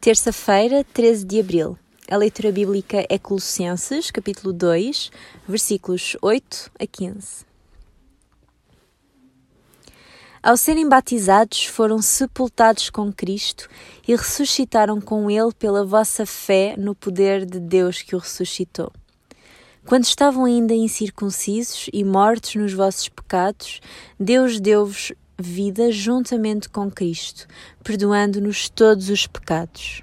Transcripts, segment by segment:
Terça-feira, 13 de abril. A leitura bíblica é Colossenses, capítulo 2, versículos 8 a 15. Ao serem batizados, foram sepultados com Cristo e ressuscitaram com Ele pela vossa fé no poder de Deus que o ressuscitou. Quando estavam ainda incircuncisos e mortos nos vossos pecados, Deus deu-vos vida juntamente com Cristo, perdoando-nos todos os pecados.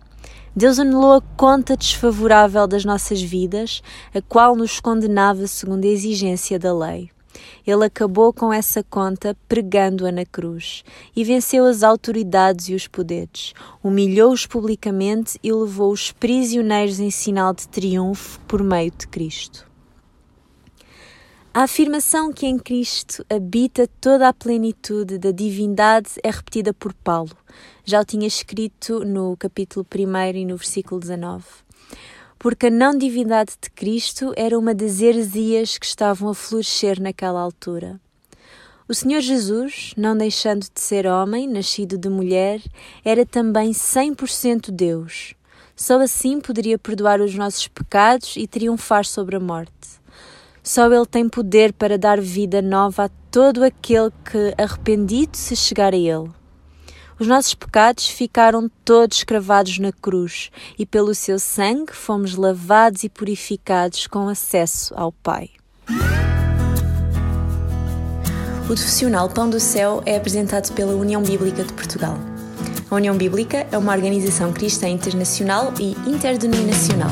Deus anulou a conta desfavorável das nossas vidas, a qual nos condenava segundo a exigência da lei. Ele acabou com essa conta pregando-a na cruz e venceu as autoridades e os poderes, humilhou-os publicamente e levou os prisioneiros em sinal de triunfo por meio de Cristo. A afirmação que em Cristo habita toda a plenitude da divindade é repetida por Paulo. Já o tinha escrito no capítulo 1 e no versículo 19. Porque a não divindade de Cristo era uma das heresias que estavam a florescer naquela altura. O Senhor Jesus, não deixando de ser homem, nascido de mulher, era também 100% Deus. Só assim poderia perdoar os nossos pecados e triunfar sobre a morte. Só Ele tem poder para dar vida nova a todo aquele que, arrependido, se chegar a Ele. Os nossos pecados ficaram todos cravados na cruz e, pelo seu sangue, fomos lavados e purificados com acesso ao Pai. O profissional Pão do Céu é apresentado pela União Bíblica de Portugal. A União Bíblica é uma organização cristã internacional e interdenominacional